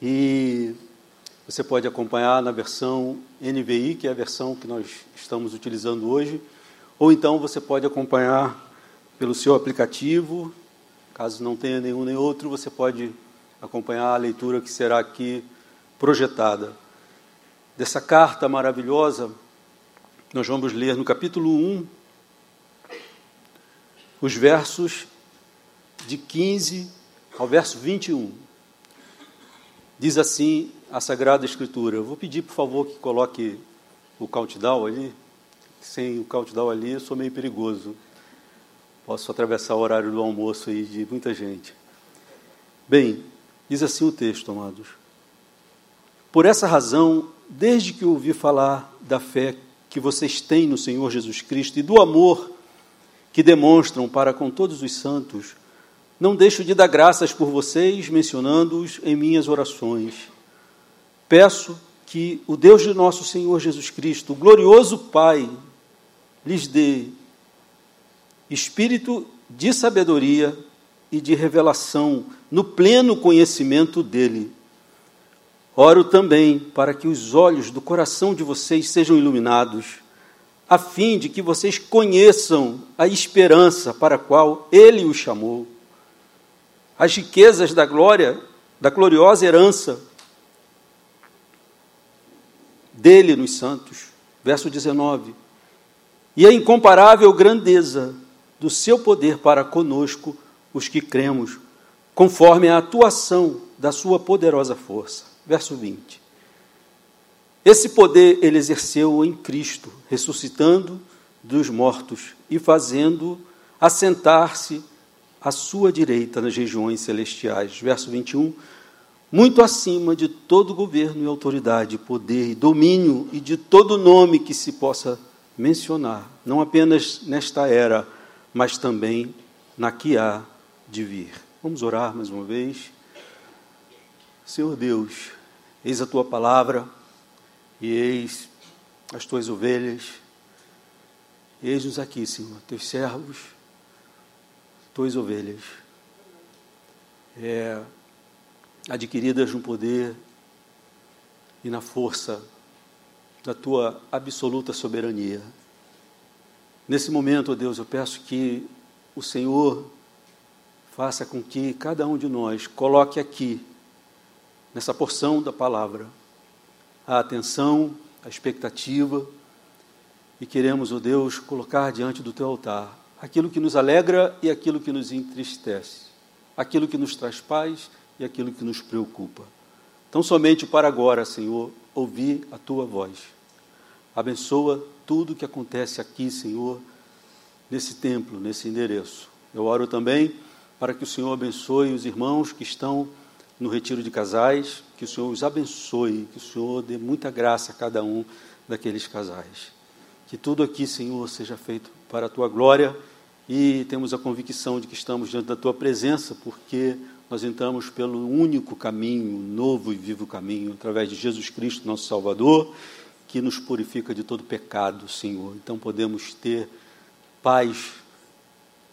E você pode acompanhar na versão NVI, que é a versão que nós estamos utilizando hoje, ou então você pode acompanhar pelo seu aplicativo. Caso não tenha nenhum nem outro, você pode acompanhar a leitura que será aqui projetada. Dessa carta maravilhosa, nós vamos ler no capítulo 1, os versos de 15 ao verso 21. Diz assim a Sagrada Escritura. Eu vou pedir, por favor, que coloque o countdown ali. Sem o countdown ali, eu sou meio perigoso. Posso atravessar o horário do almoço aí de muita gente. Bem, diz assim o texto, amados. Por essa razão, desde que ouvi falar da fé que vocês têm no Senhor Jesus Cristo e do amor que demonstram para com todos os santos, não deixo de dar graças por vocês, mencionando-os em minhas orações. Peço que o Deus de nosso Senhor Jesus Cristo, o glorioso Pai, lhes dê espírito de sabedoria e de revelação no pleno conhecimento dele. Oro também para que os olhos do coração de vocês sejam iluminados, a fim de que vocês conheçam a esperança para a qual ele os chamou as riquezas da glória, da gloriosa herança dele nos santos. Verso 19. E a incomparável grandeza do seu poder para conosco, os que cremos, conforme a atuação da sua poderosa força. Verso 20. Esse poder ele exerceu em Cristo, ressuscitando dos mortos e fazendo assentar-se à sua direita nas regiões celestiais. Verso 21. Muito acima de todo governo e autoridade, poder e domínio e de todo nome que se possa mencionar, não apenas nesta era, mas também na que há de vir. Vamos orar mais uma vez. Senhor Deus, eis a tua palavra e eis as tuas ovelhas. Eis-nos aqui, Senhor, teus servos tuas ovelhas, é, adquiridas no poder e na força da tua absoluta soberania. Nesse momento, ó Deus, eu peço que o Senhor faça com que cada um de nós coloque aqui, nessa porção da palavra, a atenção, a expectativa, e queremos, ó Deus, colocar diante do teu altar aquilo que nos alegra e aquilo que nos entristece, aquilo que nos traz paz e aquilo que nos preocupa. Então, somente para agora, Senhor, ouvir a tua voz. Abençoa tudo o que acontece aqui, Senhor, nesse templo, nesse endereço. Eu oro também para que o Senhor abençoe os irmãos que estão no retiro de casais, que o Senhor os abençoe, que o Senhor dê muita graça a cada um daqueles casais. Que tudo aqui, Senhor, seja feito para a tua glória e temos a convicção de que estamos diante da tua presença, porque nós entramos pelo único caminho, novo e vivo caminho, através de Jesus Cristo, nosso Salvador, que nos purifica de todo pecado, Senhor. Então podemos ter paz,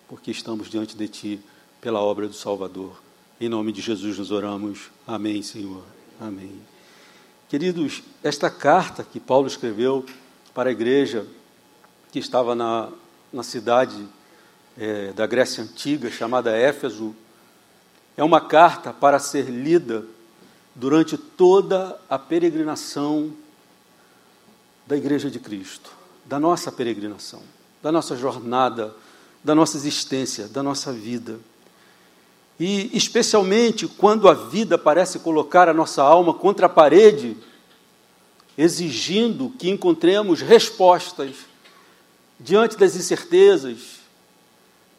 porque estamos diante de Ti pela obra do Salvador. Em nome de Jesus nos oramos. Amém, Senhor. Amém. Queridos, esta carta que Paulo escreveu para a igreja que estava na na cidade é, da Grécia Antiga, chamada Éfeso, é uma carta para ser lida durante toda a peregrinação da Igreja de Cristo, da nossa peregrinação, da nossa jornada, da nossa existência, da nossa vida. E especialmente quando a vida parece colocar a nossa alma contra a parede, exigindo que encontremos respostas diante das incertezas,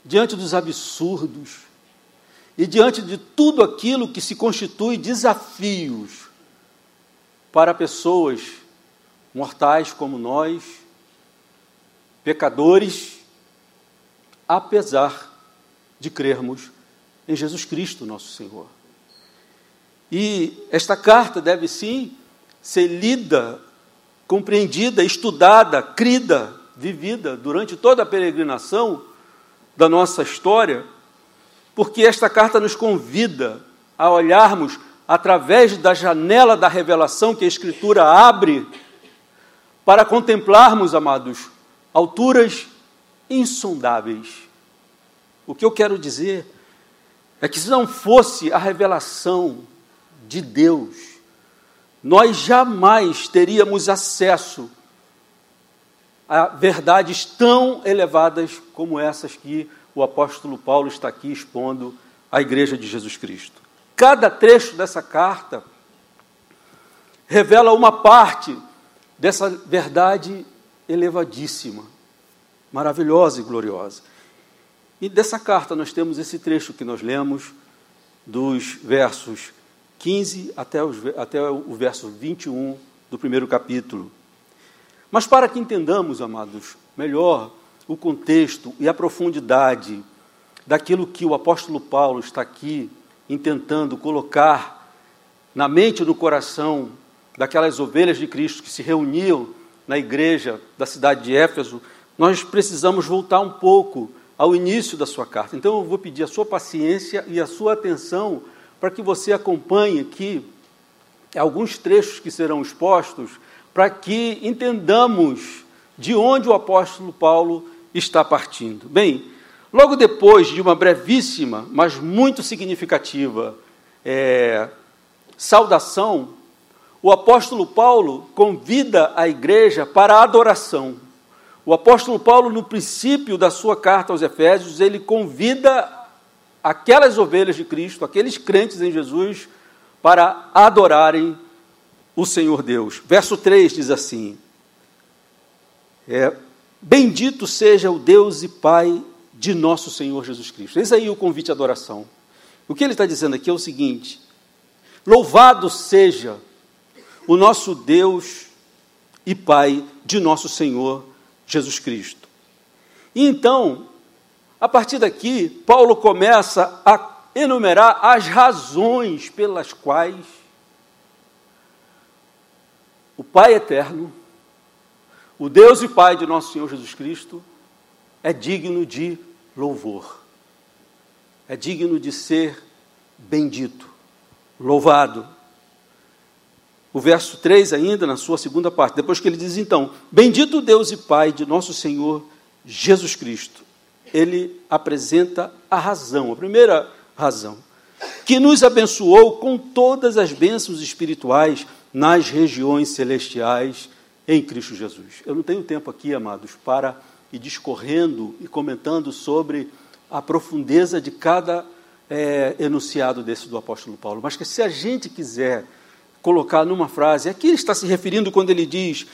diante dos absurdos e diante de tudo aquilo que se constitui desafios para pessoas mortais como nós, pecadores, apesar de crermos em Jesus Cristo, nosso Senhor. E esta carta deve sim ser lida, compreendida, estudada, crida vivida durante toda a peregrinação da nossa história, porque esta carta nos convida a olharmos através da janela da revelação que a Escritura abre, para contemplarmos, amados, alturas insondáveis. O que eu quero dizer é que se não fosse a revelação de Deus, nós jamais teríamos acesso a verdades tão elevadas como essas que o apóstolo Paulo está aqui expondo à igreja de Jesus Cristo. Cada trecho dessa carta revela uma parte dessa verdade elevadíssima, maravilhosa e gloriosa. E dessa carta nós temos esse trecho que nós lemos, dos versos 15 até, os, até o verso 21 do primeiro capítulo. Mas para que entendamos, amados, melhor o contexto e a profundidade daquilo que o apóstolo Paulo está aqui intentando colocar na mente e no coração daquelas ovelhas de Cristo que se reuniam na igreja da cidade de Éfeso, nós precisamos voltar um pouco ao início da sua carta. Então eu vou pedir a sua paciência e a sua atenção para que você acompanhe aqui alguns trechos que serão expostos, para que entendamos de onde o apóstolo Paulo está partindo. Bem, logo depois de uma brevíssima, mas muito significativa é, saudação, o apóstolo Paulo convida a igreja para a adoração. O apóstolo Paulo, no princípio da sua carta aos Efésios, ele convida aquelas ovelhas de Cristo, aqueles crentes em Jesus, para adorarem o Senhor Deus. Verso 3 diz assim: é, Bendito seja o Deus e Pai de nosso Senhor Jesus Cristo. Eis aí o convite à adoração. O que ele está dizendo aqui é o seguinte: Louvado seja o nosso Deus e Pai de nosso Senhor Jesus Cristo. E então, a partir daqui, Paulo começa a enumerar as razões pelas quais o Pai eterno, o Deus e Pai de nosso Senhor Jesus Cristo, é digno de louvor, é digno de ser bendito, louvado, o verso 3 ainda, na sua segunda parte, depois que ele diz então: Bendito Deus e Pai de nosso Senhor Jesus Cristo. Ele apresenta a razão, a primeira razão, que nos abençoou com todas as bênçãos espirituais nas regiões celestiais em Cristo Jesus. Eu não tenho tempo aqui, amados, para ir discorrendo e comentando sobre a profundeza de cada é, enunciado desse do apóstolo Paulo, mas que se a gente quiser colocar numa frase. Aqui ele está se referindo quando ele diz: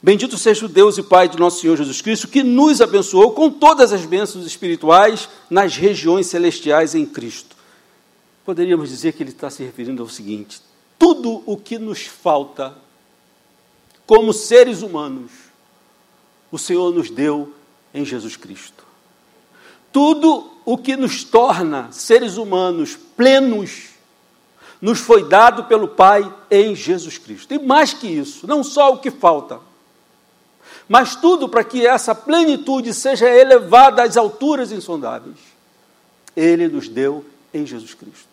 Bendito seja o Deus e Pai de nosso Senhor Jesus Cristo, que nos abençoou com todas as bênçãos espirituais nas regiões celestiais em Cristo. Poderíamos dizer que ele está se referindo ao seguinte: tudo o que nos falta como seres humanos, o Senhor nos deu em Jesus Cristo. Tudo o que nos torna seres humanos plenos nos foi dado pelo Pai em Jesus Cristo. E mais que isso, não só o que falta, mas tudo para que essa plenitude seja elevada às alturas insondáveis. Ele nos deu em Jesus Cristo.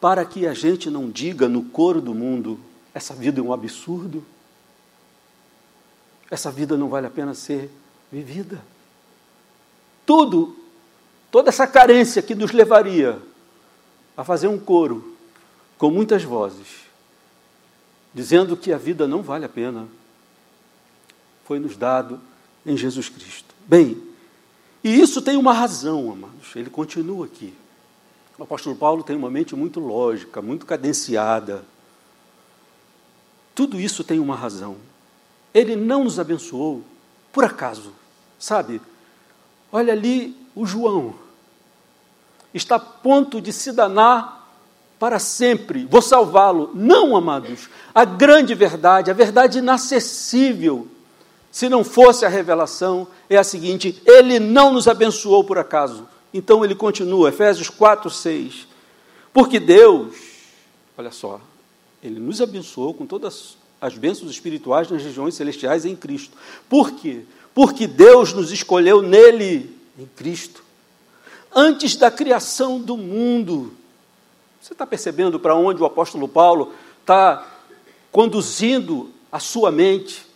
Para que a gente não diga no coro do mundo: essa vida é um absurdo, essa vida não vale a pena ser vivida. Tudo, toda essa carência que nos levaria a fazer um coro com muitas vozes, dizendo que a vida não vale a pena, foi nos dado em Jesus Cristo. Bem, e isso tem uma razão, amados. Ele continua aqui. O apóstolo Paulo tem uma mente muito lógica, muito cadenciada. Tudo isso tem uma razão. Ele não nos abençoou por acaso, sabe? Olha ali o João. Está a ponto de se danar para sempre, vou salvá-lo. Não, amados. A grande verdade, a verdade inacessível, se não fosse a revelação, é a seguinte: Ele não nos abençoou por acaso. Então ele continua, Efésios 4, 6. Porque Deus, olha só, Ele nos abençoou com todas as bênçãos espirituais nas regiões celestiais em Cristo. Por quê? Porque Deus nos escolheu nele, em Cristo, antes da criação do mundo Você está percebendo para onde o apóstolo Paulo está conduzindo a sua mente,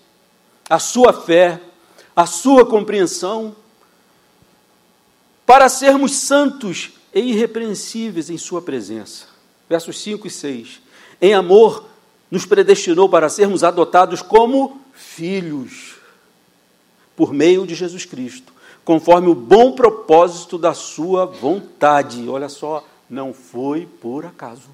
a sua fé, a sua compreensão, para sermos santos e irrepreensíveis em Sua presença. Versos 5 e 6. Em amor, nos predestinou para sermos adotados como filhos, por meio de Jesus Cristo, conforme o bom propósito da Sua vontade. Olha só, não foi por acaso.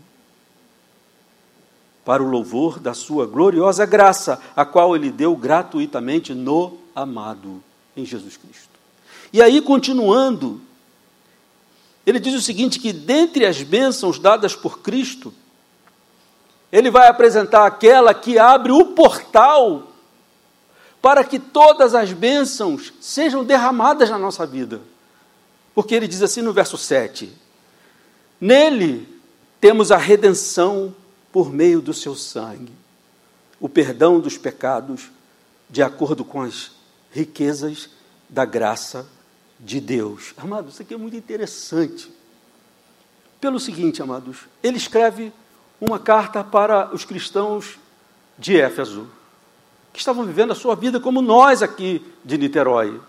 Para o louvor da Sua gloriosa graça, a qual Ele deu gratuitamente no amado, em Jesus Cristo. E aí, continuando, ele diz o seguinte: que dentre as bênçãos dadas por Cristo, ele vai apresentar aquela que abre o portal para que todas as bênçãos sejam derramadas na nossa vida. Porque ele diz assim no verso 7: Nele temos a redenção por meio do seu sangue, o perdão dos pecados, de acordo com as riquezas da graça de Deus. Amados, isso aqui é muito interessante. Pelo seguinte, amados, ele escreve uma carta para os cristãos de Éfeso, que estavam vivendo a sua vida como nós aqui de Niterói.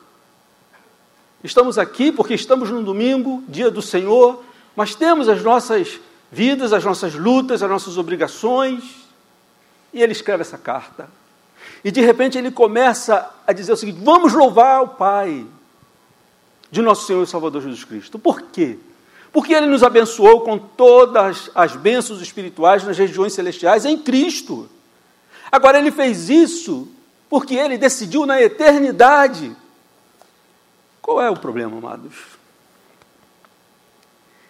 Estamos aqui porque estamos no domingo, dia do Senhor, mas temos as nossas vidas, as nossas lutas, as nossas obrigações. E ele escreve essa carta. E de repente ele começa a dizer o seguinte: vamos louvar o Pai de nosso Senhor e Salvador Jesus Cristo. Por quê? Porque Ele nos abençoou com todas as bênçãos espirituais nas regiões celestiais em Cristo. Agora, Ele fez isso porque Ele decidiu na eternidade. Qual é o problema, amados?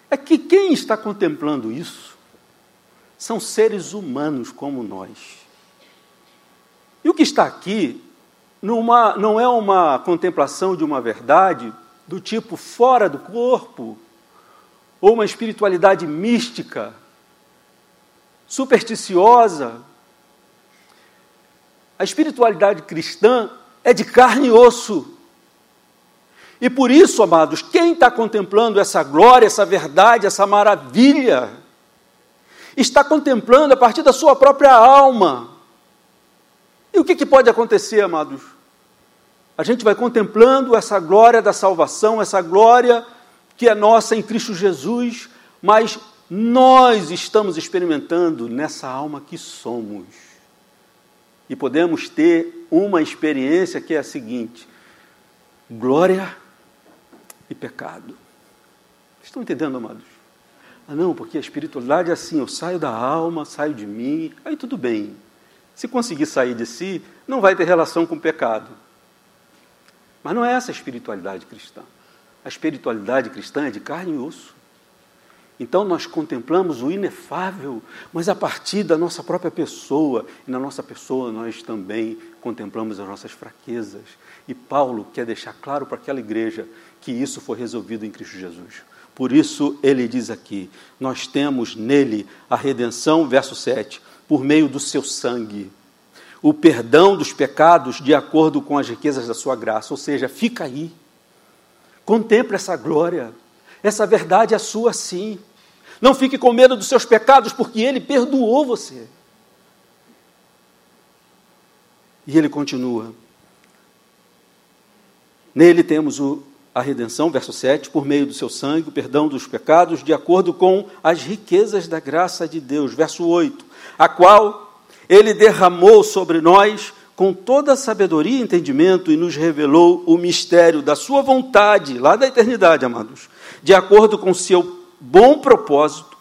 É que quem está contemplando isso são seres humanos como nós. E o que está aqui numa, não é uma contemplação de uma verdade do tipo fora do corpo, ou uma espiritualidade mística, supersticiosa. A espiritualidade cristã é de carne e osso. E por isso, amados, quem está contemplando essa glória, essa verdade, essa maravilha, está contemplando a partir da sua própria alma. E o que, que pode acontecer, amados? a gente vai contemplando essa glória da salvação, essa glória que é nossa em Cristo Jesus, mas nós estamos experimentando nessa alma que somos. E podemos ter uma experiência que é a seguinte: glória e pecado. Estão entendendo, amados? Ah, não, porque a espiritualidade é assim: eu saio da alma, saio de mim, aí tudo bem. Se conseguir sair de si, não vai ter relação com o pecado. Mas não é essa a espiritualidade cristã. A espiritualidade cristã é de carne e osso. Então nós contemplamos o inefável, mas a partir da nossa própria pessoa. E na nossa pessoa nós também contemplamos as nossas fraquezas. E Paulo quer deixar claro para aquela igreja que isso foi resolvido em Cristo Jesus. Por isso ele diz aqui: nós temos nele a redenção, verso 7, por meio do seu sangue o perdão dos pecados de acordo com as riquezas da sua graça. Ou seja, fica aí. Contemple essa glória. Essa verdade é sua sim. Não fique com medo dos seus pecados, porque Ele perdoou você. E ele continua. Nele temos o, a redenção, verso 7, por meio do seu sangue, o perdão dos pecados, de acordo com as riquezas da graça de Deus. Verso 8, a qual ele derramou sobre nós com toda a sabedoria e entendimento e nos revelou o mistério da sua vontade, lá da eternidade, amados, de acordo com seu bom propósito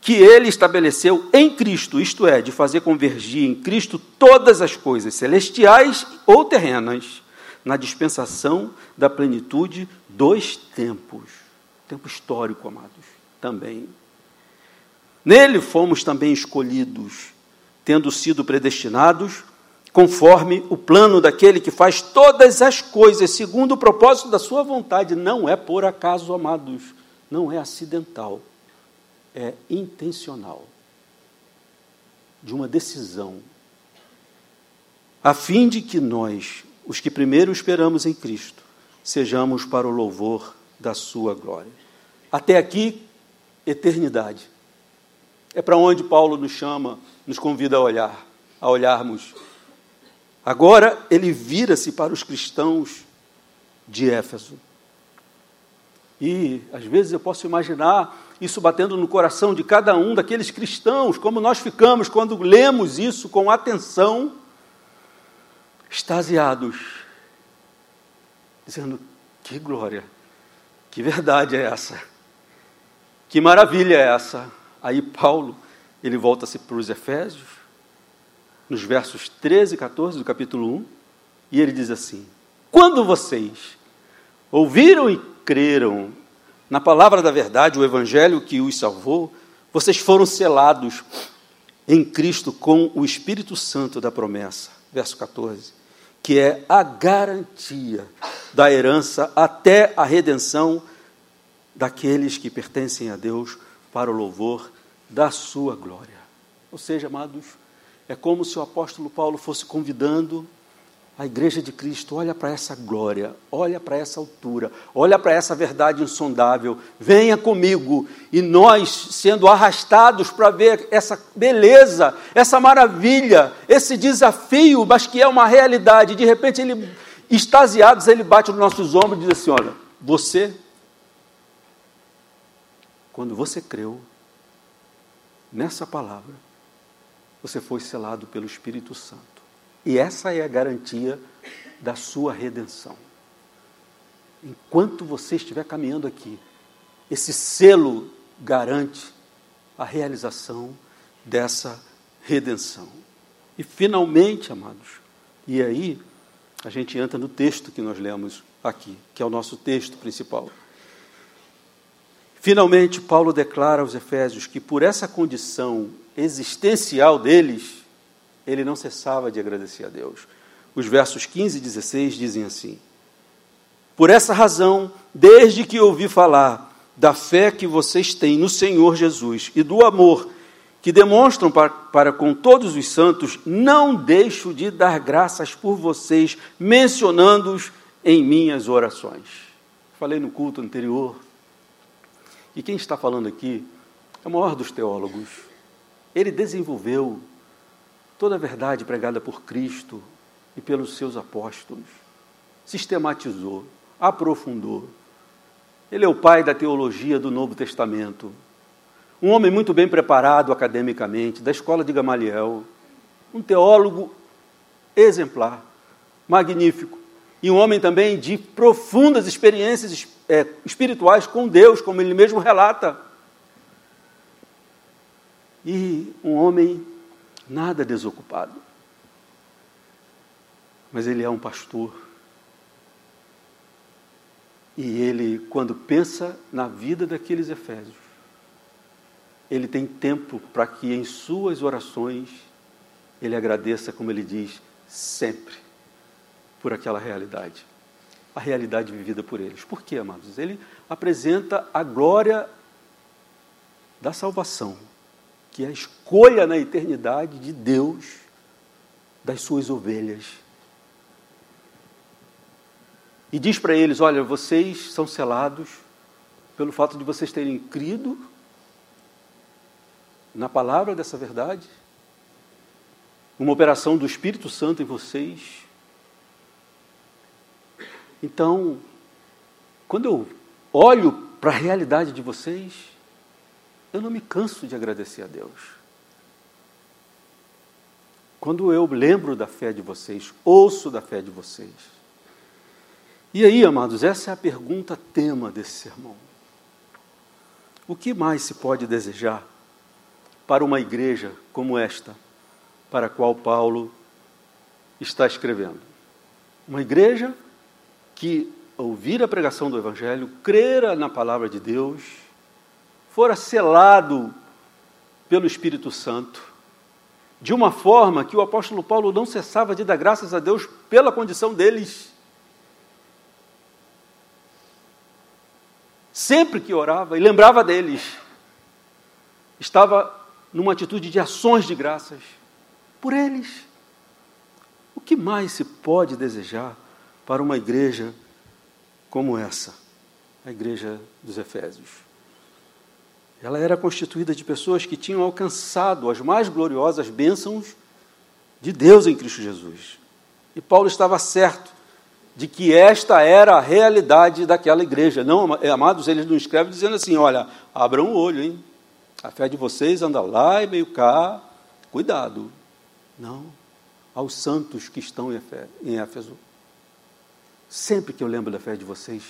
que ele estabeleceu em Cristo, isto é, de fazer convergir em Cristo todas as coisas celestiais ou terrenas, na dispensação da plenitude dos tempos. Tempo histórico, amados, também. Nele fomos também escolhidos tendo sido predestinados conforme o plano daquele que faz todas as coisas segundo o propósito da sua vontade. Não é por acaso, amados, não é acidental, é intencional. De uma decisão, a fim de que nós, os que primeiro esperamos em Cristo, sejamos para o louvor da sua glória. Até aqui, eternidade. É para onde Paulo nos chama, nos convida a olhar, a olharmos. Agora ele vira-se para os cristãos de Éfeso. E às vezes eu posso imaginar isso batendo no coração de cada um daqueles cristãos, como nós ficamos quando lemos isso com atenção, extasiados, dizendo: que glória, que verdade é essa, que maravilha é essa. Aí Paulo, ele volta-se para os Efésios, nos versos 13 e 14 do capítulo 1, e ele diz assim: Quando vocês ouviram e creram na palavra da verdade, o evangelho que os salvou, vocês foram selados em Cristo com o Espírito Santo da promessa. Verso 14. Que é a garantia da herança até a redenção daqueles que pertencem a Deus para o louvor da sua glória. Ou seja, amados, é como se o apóstolo Paulo fosse convidando a igreja de Cristo olha para essa glória, olha para essa altura, olha para essa verdade insondável. Venha comigo e nós sendo arrastados para ver essa beleza, essa maravilha, esse desafio, mas que é uma realidade. De repente ele extasiados, ele bate nos nossos ombros e diz assim: "Olha, você quando você creu nessa palavra, você foi selado pelo Espírito Santo. E essa é a garantia da sua redenção. Enquanto você estiver caminhando aqui, esse selo garante a realização dessa redenção. E finalmente, amados, e aí a gente entra no texto que nós lemos aqui, que é o nosso texto principal. Finalmente, Paulo declara aos Efésios que por essa condição existencial deles, ele não cessava de agradecer a Deus. Os versos 15 e 16 dizem assim: Por essa razão, desde que ouvi falar da fé que vocês têm no Senhor Jesus e do amor que demonstram para, para com todos os santos, não deixo de dar graças por vocês, mencionando-os em minhas orações. Falei no culto anterior, e quem está falando aqui é o maior dos teólogos. Ele desenvolveu toda a verdade pregada por Cristo e pelos seus apóstolos. Sistematizou, aprofundou. Ele é o pai da teologia do Novo Testamento. Um homem muito bem preparado academicamente, da escola de Gamaliel. Um teólogo exemplar, magnífico. E um homem também de profundas experiências é, espirituais com Deus, como ele mesmo relata. E um homem nada desocupado. Mas ele é um pastor. E ele, quando pensa na vida daqueles efésios, ele tem tempo para que em suas orações ele agradeça, como ele diz, sempre por aquela realidade. A realidade vivida por eles. Por quê, amados? Ele apresenta a glória da salvação que é a escolha na eternidade de Deus das suas ovelhas. E diz para eles: Olha, vocês são selados pelo fato de vocês terem crido na palavra dessa verdade, uma operação do Espírito Santo em vocês. Então, quando eu olho para a realidade de vocês, eu não me canso de agradecer a Deus. Quando eu lembro da fé de vocês, ouço da fé de vocês. E aí, amados, essa é a pergunta tema desse sermão. O que mais se pode desejar para uma igreja como esta, para a qual Paulo está escrevendo? Uma igreja que ouvir a pregação do Evangelho, crer na palavra de Deus, fora selado pelo Espírito Santo, de uma forma que o apóstolo Paulo não cessava de dar graças a Deus pela condição deles. Sempre que orava e lembrava deles, estava numa atitude de ações de graças por eles. O que mais se pode desejar para uma igreja como essa, a igreja dos Efésios? Ela era constituída de pessoas que tinham alcançado as mais gloriosas bênçãos de Deus em Cristo Jesus. E Paulo estava certo de que esta era a realidade daquela igreja. Não, amados, ele não escreve dizendo assim: olha, abram o olho, hein? A fé de vocês anda lá e meio cá, cuidado. Não, aos santos que estão em Éfeso. Sempre que eu lembro da fé de vocês,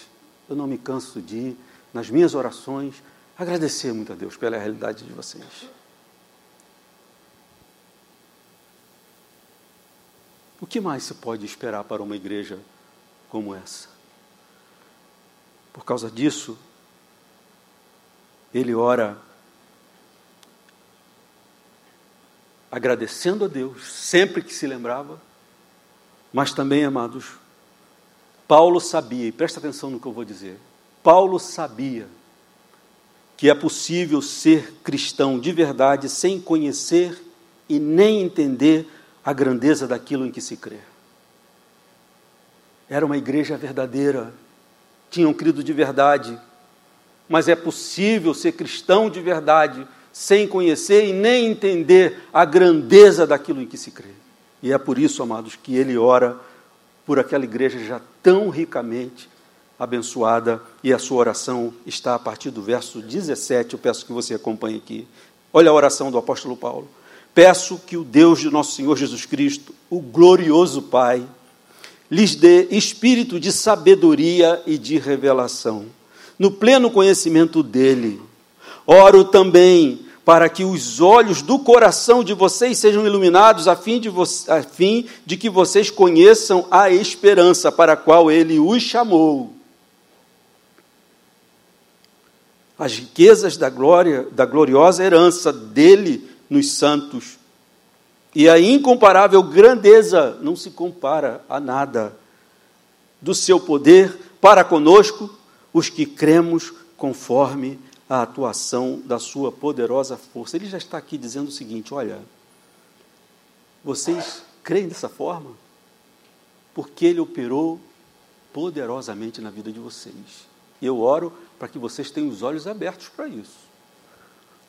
eu não me canso de, nas minhas orações, agradecer muito a Deus pela realidade de vocês. O que mais se pode esperar para uma igreja como essa? Por causa disso, ele ora agradecendo a Deus sempre que se lembrava, mas também, amados, Paulo sabia, e presta atenção no que eu vou dizer, Paulo sabia que é possível ser cristão de verdade sem conhecer e nem entender a grandeza daquilo em que se crê. Era uma igreja verdadeira, tinham crido de verdade, mas é possível ser cristão de verdade sem conhecer e nem entender a grandeza daquilo em que se crê. E é por isso, amados, que ele ora por aquela igreja já tão ricamente abençoada, e a sua oração está a partir do verso 17. Eu peço que você acompanhe aqui. Olha a oração do apóstolo Paulo. Peço que o Deus de nosso Senhor Jesus Cristo, o glorioso Pai, lhes dê espírito de sabedoria e de revelação, no pleno conhecimento dele Oro também para que os olhos do coração de vocês sejam iluminados, a fim de, a fim de que vocês conheçam a esperança para a qual ele os chamou. As riquezas da glória, da gloriosa herança dele nos santos. E a incomparável grandeza não se compara a nada do seu poder para conosco, os que cremos conforme a atuação da sua poderosa força. Ele já está aqui dizendo o seguinte: olha, vocês creem dessa forma? Porque ele operou poderosamente na vida de vocês. Eu oro para que vocês tenham os olhos abertos para isso.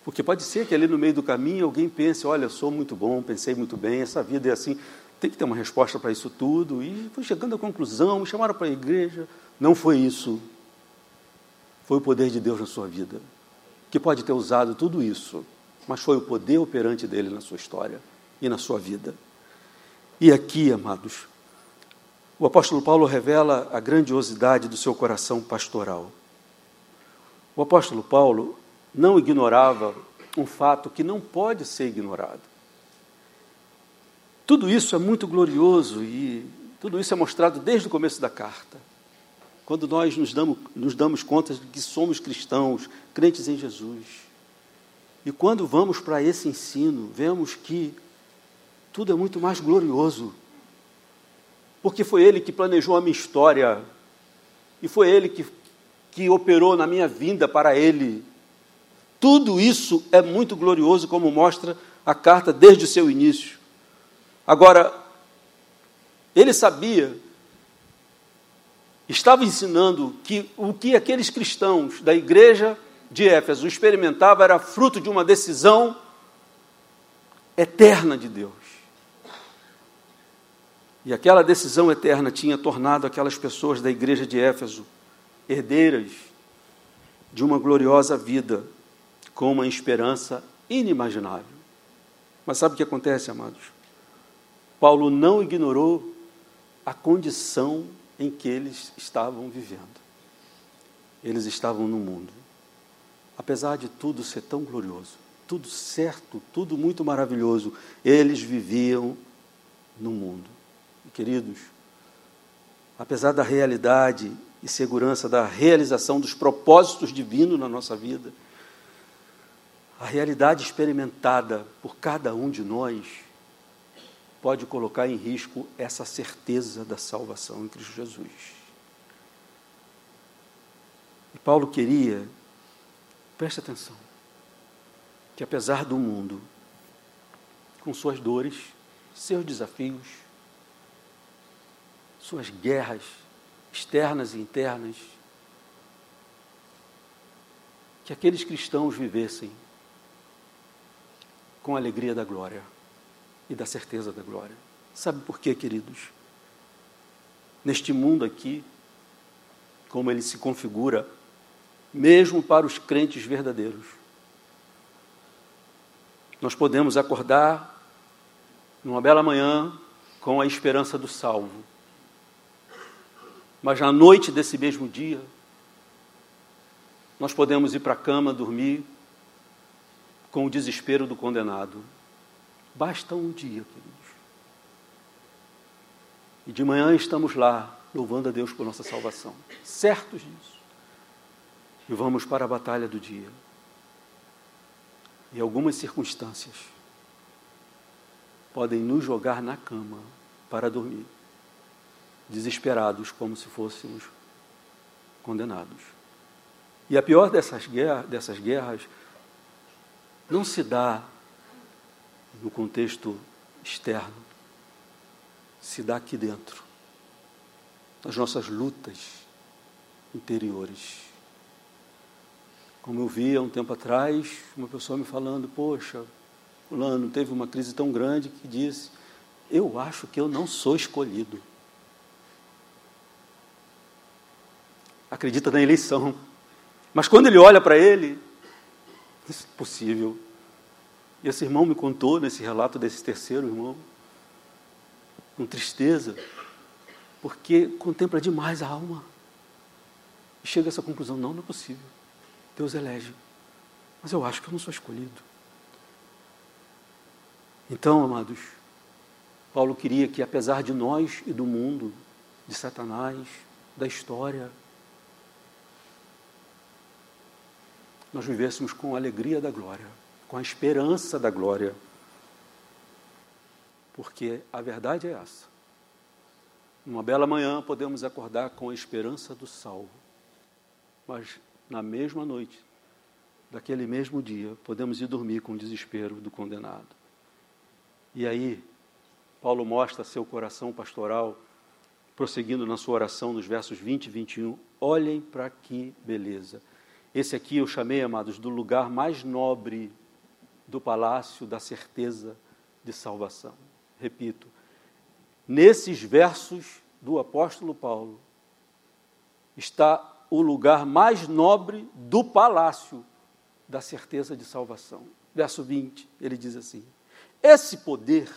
Porque pode ser que ali no meio do caminho alguém pense: olha, sou muito bom, pensei muito bem, essa vida é assim, tem que ter uma resposta para isso tudo. E fui chegando à conclusão, me chamaram para a igreja. Não foi isso foi o poder de Deus na sua vida, que pode ter usado tudo isso, mas foi o poder operante dele na sua história e na sua vida. E aqui, amados, o apóstolo Paulo revela a grandiosidade do seu coração pastoral. O apóstolo Paulo não ignorava um fato que não pode ser ignorado. Tudo isso é muito glorioso e tudo isso é mostrado desde o começo da carta quando nós nos damos, nos damos conta de que somos cristãos, crentes em Jesus. E quando vamos para esse ensino, vemos que tudo é muito mais glorioso. Porque foi Ele que planejou a minha história, e foi Ele que, que operou na minha vinda para Ele. Tudo isso é muito glorioso, como mostra a carta desde o seu início. Agora, ele sabia estava ensinando que o que aqueles cristãos da igreja de Éfeso experimentavam era fruto de uma decisão eterna de Deus. E aquela decisão eterna tinha tornado aquelas pessoas da igreja de Éfeso herdeiras de uma gloriosa vida com uma esperança inimaginável. Mas sabe o que acontece, amados? Paulo não ignorou a condição em que eles estavam vivendo. Eles estavam no mundo. Apesar de tudo ser tão glorioso, tudo certo, tudo muito maravilhoso, eles viviam no mundo. E, queridos, apesar da realidade e segurança da realização dos propósitos divinos na nossa vida, a realidade experimentada por cada um de nós pode colocar em risco essa certeza da salvação em Cristo Jesus. E Paulo queria, preste atenção, que apesar do mundo, com suas dores, seus desafios, suas guerras externas e internas, que que aqueles cristãos vivessem com a alegria da glória e da certeza da glória. Sabe por quê, queridos? Neste mundo aqui, como ele se configura, mesmo para os crentes verdadeiros, nós podemos acordar numa bela manhã com a esperança do salvo. Mas na noite desse mesmo dia, nós podemos ir para a cama dormir com o desespero do condenado. Basta um dia, queridos. E de manhã estamos lá, louvando a Deus por nossa salvação, certos disso. E vamos para a batalha do dia. E algumas circunstâncias podem nos jogar na cama para dormir, desesperados, como se fôssemos condenados. E a pior dessas guerras, dessas guerras não se dá no contexto externo, se dá aqui dentro, nas nossas lutas interiores. Como eu vi há um tempo atrás, uma pessoa me falando, poxa, fulano teve uma crise tão grande que disse, eu acho que eu não sou escolhido. Acredita na eleição. Mas quando ele olha para ele, isso é possível. E esse irmão me contou nesse relato desse terceiro irmão, com tristeza, porque contempla demais a alma. E chega a essa conclusão: não, não é possível. Deus elege. Mas eu acho que eu não sou escolhido. Então, amados, Paulo queria que, apesar de nós e do mundo, de Satanás, da história, nós vivêssemos com a alegria da glória, com a esperança da glória. Porque a verdade é essa. Numa bela manhã podemos acordar com a esperança do salvo, mas na mesma noite, daquele mesmo dia, podemos ir dormir com o desespero do condenado. E aí, Paulo mostra seu coração pastoral, prosseguindo na sua oração nos versos 20 e 21. Olhem para que beleza. Esse aqui eu chamei, amados, do lugar mais nobre do palácio da certeza de salvação. Repito, nesses versos do apóstolo Paulo está o lugar mais nobre do palácio da certeza de salvação. Verso 20, ele diz assim: Esse poder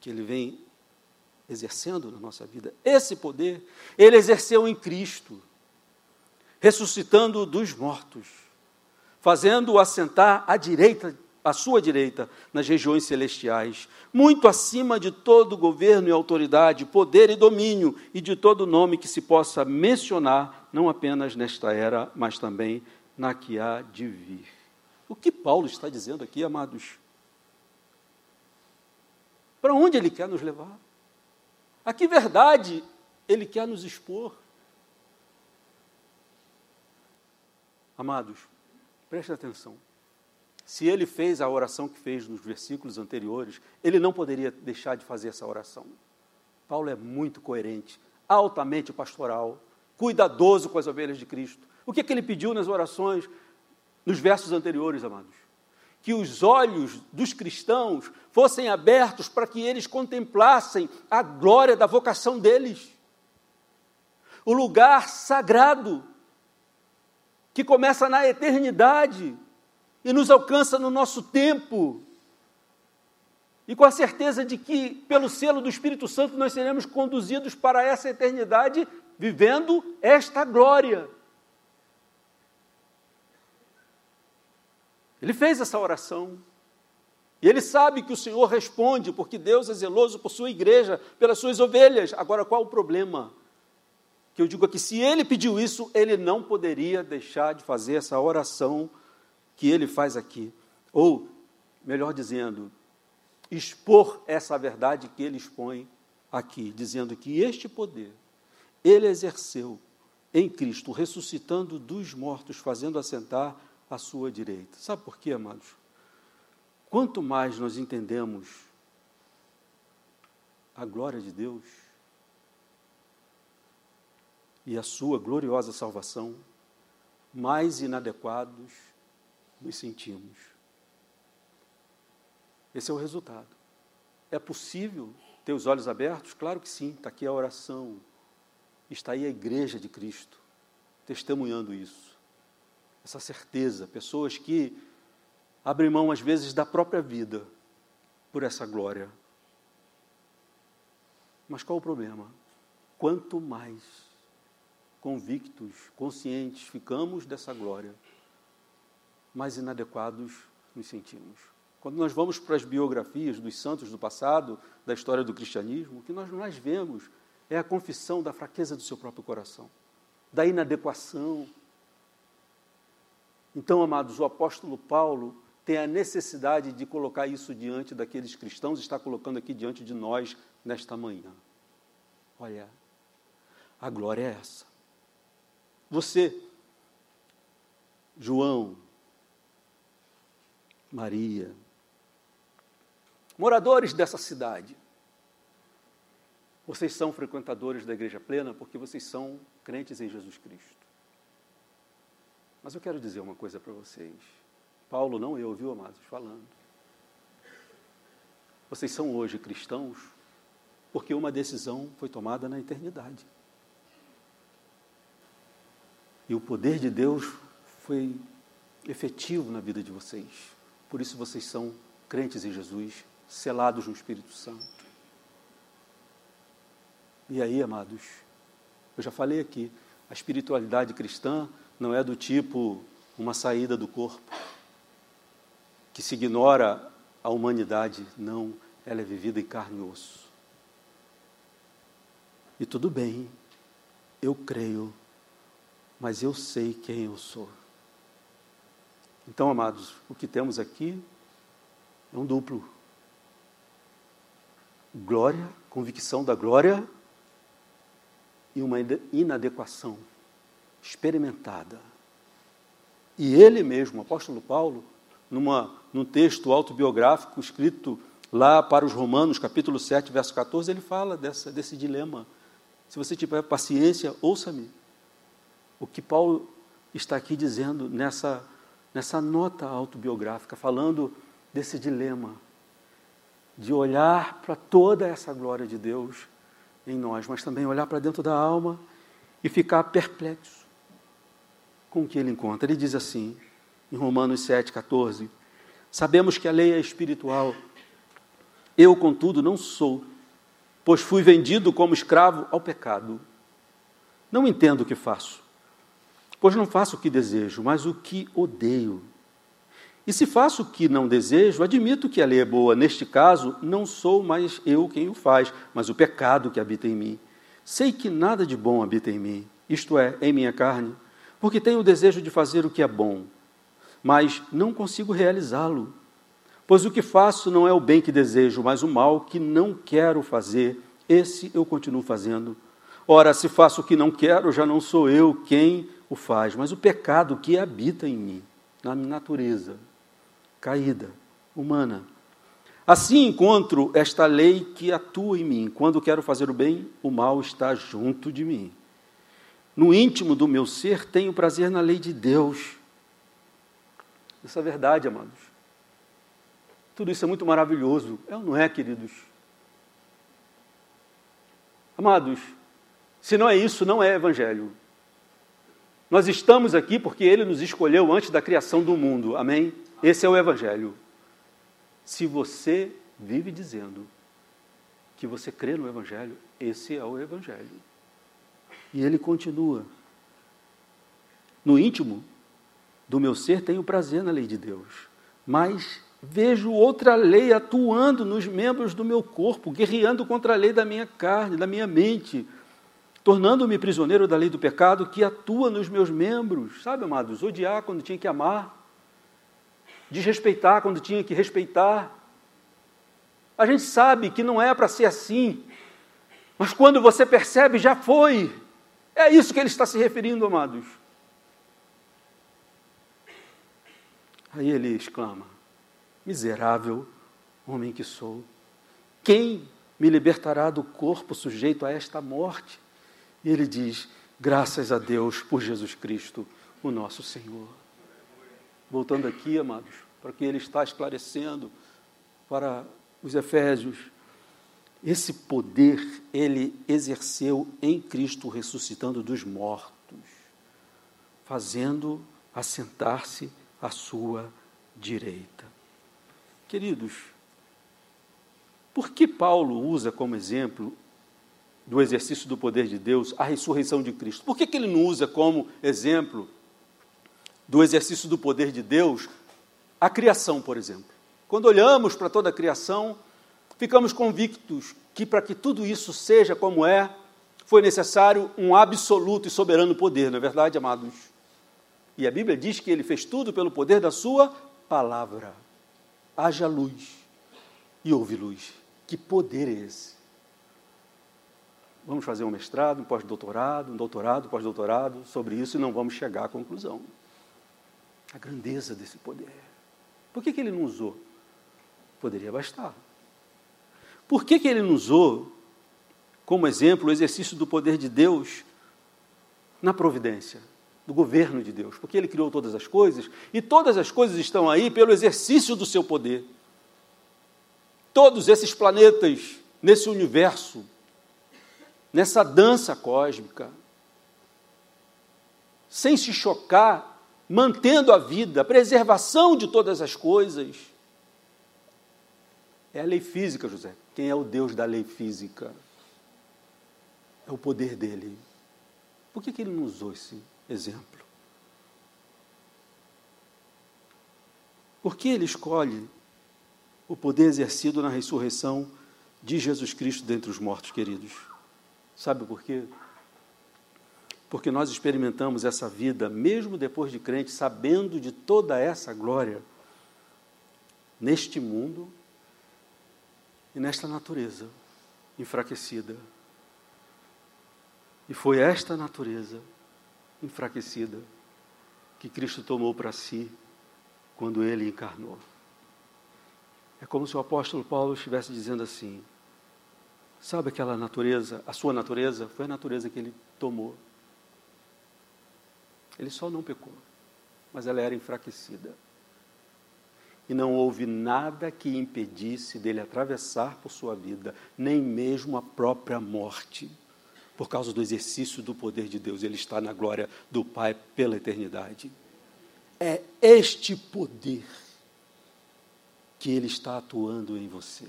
que ele vem exercendo na nossa vida, esse poder, ele exerceu em Cristo ressuscitando dos mortos, fazendo-o assentar à direita, à sua direita, nas regiões celestiais, muito acima de todo governo e autoridade, poder e domínio, e de todo nome que se possa mencionar, não apenas nesta era, mas também na que há de vir. O que Paulo está dizendo aqui, amados? Para onde ele quer nos levar? A que verdade ele quer nos expor? Amados, preste atenção. Se ele fez a oração que fez nos versículos anteriores, ele não poderia deixar de fazer essa oração. Paulo é muito coerente, altamente pastoral, cuidadoso com as ovelhas de Cristo. O que, é que ele pediu nas orações, nos versos anteriores, amados? Que os olhos dos cristãos fossem abertos para que eles contemplassem a glória da vocação deles. O lugar sagrado que começa na eternidade e nos alcança no nosso tempo. E com a certeza de que, pelo selo do Espírito Santo, nós seremos conduzidos para essa eternidade vivendo esta glória. Ele fez essa oração. E ele sabe que o Senhor responde, porque Deus é zeloso por sua igreja, pelas suas ovelhas. Agora, qual o problema? Que eu digo aqui, se ele pediu isso, ele não poderia deixar de fazer essa oração que ele faz aqui. Ou, melhor dizendo, expor essa verdade que ele expõe aqui, dizendo que este poder ele exerceu em Cristo, ressuscitando dos mortos, fazendo assentar à sua direita. Sabe por quê, amados? Quanto mais nós entendemos a glória de Deus, e a sua gloriosa salvação, mais inadequados nos sentimos. Esse é o resultado. É possível ter os olhos abertos? Claro que sim, está aqui a oração, está aí a igreja de Cristo, testemunhando isso. Essa certeza, pessoas que abrem mão, às vezes, da própria vida por essa glória. Mas qual o problema? Quanto mais convictos, conscientes ficamos dessa glória, mais inadequados nos sentimos. Quando nós vamos para as biografias dos santos do passado, da história do cristianismo, o que nós mais vemos é a confissão da fraqueza do seu próprio coração, da inadequação. Então, amados, o apóstolo Paulo tem a necessidade de colocar isso diante daqueles cristãos, está colocando aqui diante de nós nesta manhã. Olha, a glória é essa. Você, João, Maria, moradores dessa cidade, vocês são frequentadores da igreja plena porque vocês são crentes em Jesus Cristo. Mas eu quero dizer uma coisa para vocês. Paulo, não eu, viu, amados, falando. Vocês são hoje cristãos porque uma decisão foi tomada na eternidade. E o poder de Deus foi efetivo na vida de vocês. Por isso vocês são crentes em Jesus, selados no Espírito Santo. E aí, amados, eu já falei aqui, a espiritualidade cristã não é do tipo uma saída do corpo, que se ignora a humanidade, não, ela é vivida em carne e osso. E tudo bem, eu creio mas eu sei quem eu sou. Então, amados, o que temos aqui é um duplo. Glória, convicção da glória e uma inadequação experimentada. E ele mesmo, o apóstolo Paulo, numa, num texto autobiográfico escrito lá para os Romanos, capítulo 7, verso 14, ele fala dessa, desse dilema. Se você tiver paciência, ouça-me o que Paulo está aqui dizendo nessa, nessa nota autobiográfica, falando desse dilema de olhar para toda essa glória de Deus em nós, mas também olhar para dentro da alma e ficar perplexo com o que ele encontra. Ele diz assim, em Romanos 7,14: Sabemos que a lei é espiritual, eu, contudo, não sou, pois fui vendido como escravo ao pecado. Não entendo o que faço Pois não faço o que desejo, mas o que odeio. E se faço o que não desejo, admito que a lei é boa. Neste caso, não sou mais eu quem o faz, mas o pecado que habita em mim. Sei que nada de bom habita em mim, isto é, em minha carne, porque tenho o desejo de fazer o que é bom, mas não consigo realizá-lo. Pois o que faço não é o bem que desejo, mas o mal que não quero fazer, esse eu continuo fazendo. Ora, se faço o que não quero, já não sou eu quem o faz, mas o pecado que habita em mim, na minha natureza caída, humana. Assim encontro esta lei que atua em mim. Quando quero fazer o bem, o mal está junto de mim. No íntimo do meu ser, tenho prazer na lei de Deus. Isso é verdade, amados. Tudo isso é muito maravilhoso. É ou não é, queridos? Amados, se não é isso, não é evangelho. Nós estamos aqui porque Ele nos escolheu antes da criação do mundo. Amém? Esse é o Evangelho. Se você vive dizendo que você crê no Evangelho, esse é o Evangelho. E ele continua. No íntimo do meu ser tenho prazer na lei de Deus, mas vejo outra lei atuando nos membros do meu corpo, guerreando contra a lei da minha carne, da minha mente tornando-me prisioneiro da lei do pecado que atua nos meus membros. Sabe, amados, odiar quando tinha que amar, desrespeitar quando tinha que respeitar. A gente sabe que não é para ser assim, mas quando você percebe, já foi. É isso que ele está se referindo, amados. Aí ele exclama: Miserável homem que sou, quem me libertará do corpo sujeito a esta morte? E ele diz: Graças a Deus por Jesus Cristo, o nosso Senhor. Voltando aqui, amados, para que ele está esclarecendo para os Efésios, esse poder ele exerceu em Cristo ressuscitando dos mortos, fazendo assentar-se à sua direita. Queridos, por que Paulo usa como exemplo do exercício do poder de Deus a ressurreição de Cristo? Por que, que ele não usa como exemplo do exercício do poder de Deus a criação, por exemplo? Quando olhamos para toda a criação, ficamos convictos que para que tudo isso seja como é, foi necessário um absoluto e soberano poder, não é verdade, amados? E a Bíblia diz que ele fez tudo pelo poder da sua palavra. Haja luz e houve luz. Que poder é esse? Vamos fazer um mestrado, um pós-doutorado, um doutorado, pós-doutorado sobre isso e não vamos chegar à conclusão. A grandeza desse poder. Por que, que ele não usou? Poderia bastar. Por que, que ele não usou como exemplo o exercício do poder de Deus na providência, do governo de Deus? Porque ele criou todas as coisas e todas as coisas estão aí pelo exercício do seu poder todos esses planetas nesse universo, nessa dança cósmica, sem se chocar, mantendo a vida, a preservação de todas as coisas. É a lei física, José. Quem é o Deus da lei física? É o poder dele. Por que, que ele não usou esse exemplo? Por que ele escolhe o poder exercido na ressurreição de Jesus Cristo dentre os mortos, queridos. Sabe por quê? Porque nós experimentamos essa vida, mesmo depois de crente, sabendo de toda essa glória, neste mundo e nesta natureza enfraquecida. E foi esta natureza enfraquecida que Cristo tomou para si quando ele encarnou. É como se o apóstolo Paulo estivesse dizendo assim: sabe aquela natureza, a sua natureza, foi a natureza que ele tomou. Ele só não pecou, mas ela era enfraquecida. E não houve nada que impedisse dele atravessar por sua vida, nem mesmo a própria morte, por causa do exercício do poder de Deus. Ele está na glória do Pai pela eternidade. É este poder que Ele está atuando em você.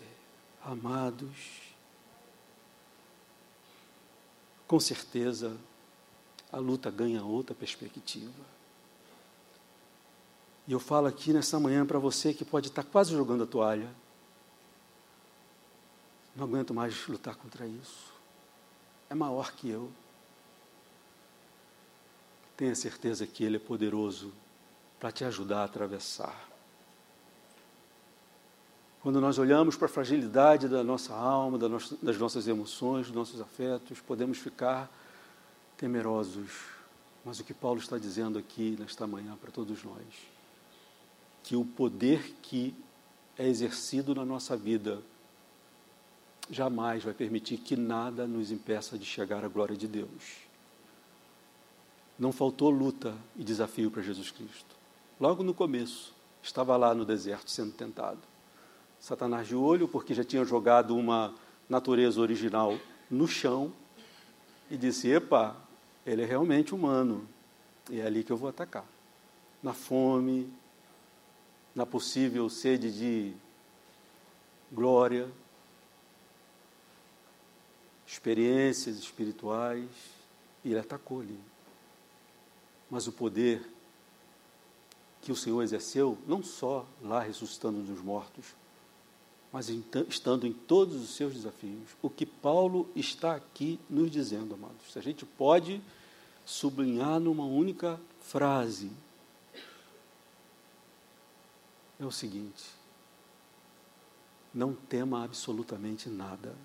Amados, com certeza a luta ganha outra perspectiva. E eu falo aqui nessa manhã para você que pode estar quase jogando a toalha. Não aguento mais lutar contra isso. É maior que eu. Tenha certeza que Ele é poderoso para te ajudar a atravessar. Quando nós olhamos para a fragilidade da nossa alma, das nossas emoções, dos nossos afetos, podemos ficar temerosos. Mas o que Paulo está dizendo aqui nesta manhã para todos nós, que o poder que é exercido na nossa vida jamais vai permitir que nada nos impeça de chegar à glória de Deus. Não faltou luta e desafio para Jesus Cristo. Logo no começo, estava lá no deserto sendo tentado. Satanás de olho, porque já tinha jogado uma natureza original no chão e disse: Epa, ele é realmente humano, e é ali que eu vou atacar. Na fome, na possível sede de glória, experiências espirituais, e ele atacou ali. Mas o poder que o Senhor exerceu, não só lá ressuscitando dos mortos, mas estando em todos os seus desafios. O que Paulo está aqui nos dizendo, amados, a gente pode sublinhar numa única frase, é o seguinte: não tema absolutamente nada.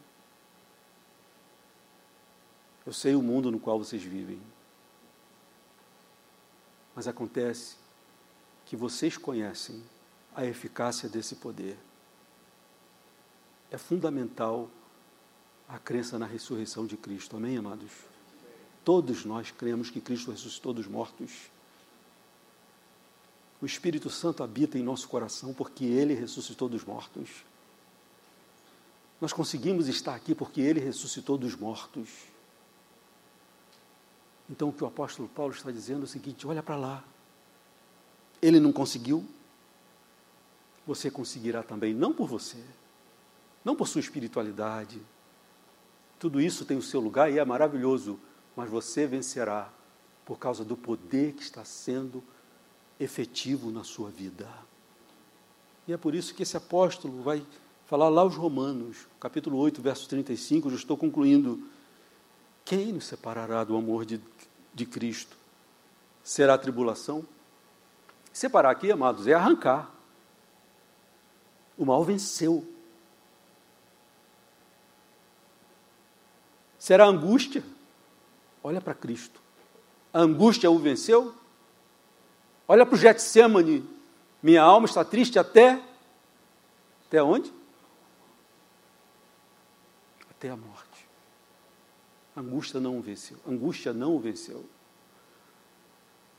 Eu sei o mundo no qual vocês vivem, mas acontece que vocês conhecem a eficácia desse poder é fundamental a crença na ressurreição de Cristo. Amém, amados? Todos nós cremos que Cristo ressuscitou dos mortos O Espírito Santo habita em nosso coração porque ele ressuscitou dos mortos. Nós conseguimos estar aqui porque ele ressuscitou dos mortos. Então, o que o apóstolo Paulo está dizendo é o seguinte: olha para lá. Ele não conseguiu, você conseguirá também, não por você, não por sua espiritualidade. Tudo isso tem o seu lugar e é maravilhoso, mas você vencerá por causa do poder que está sendo efetivo na sua vida. E é por isso que esse apóstolo vai falar lá aos Romanos, capítulo 8, verso 35, já estou concluindo. Quem nos separará do amor de, de Cristo? Será a tribulação? Separar aqui, amados, é arrancar. O mal venceu. Será angústia? Olha para Cristo. A angústia o venceu? Olha para o Getsemane. Minha alma está triste até. Até onde? Até a morte. A angústia não o venceu. A angústia não o venceu.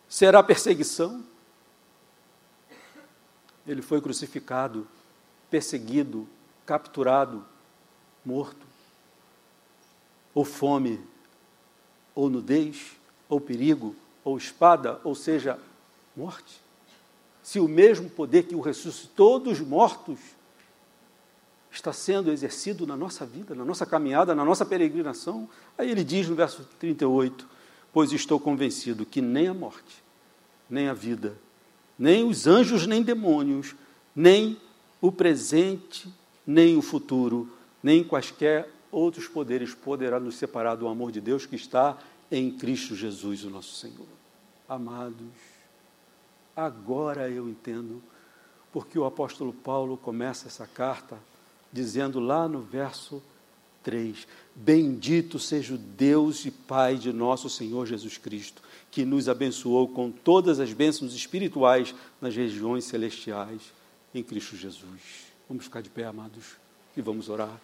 Será perseguição? Ele foi crucificado, perseguido, capturado, morto. Ou fome, ou nudez, ou perigo, ou espada, ou seja, morte. Se o mesmo poder que o ressuscitou dos mortos está sendo exercido na nossa vida, na nossa caminhada, na nossa peregrinação, aí ele diz no verso 38: Pois estou convencido que nem a morte, nem a vida, nem os anjos, nem demônios, nem o presente, nem o futuro, nem quaisquer outros poderes poderá nos separar do amor de Deus que está em Cristo Jesus, o nosso Senhor. Amados, agora eu entendo porque o apóstolo Paulo começa essa carta dizendo lá no verso 3: Bendito seja o Deus e Pai de nosso Senhor Jesus Cristo, que nos abençoou com todas as bênçãos espirituais nas regiões celestiais em Cristo Jesus. Vamos ficar de pé, amados, e vamos orar.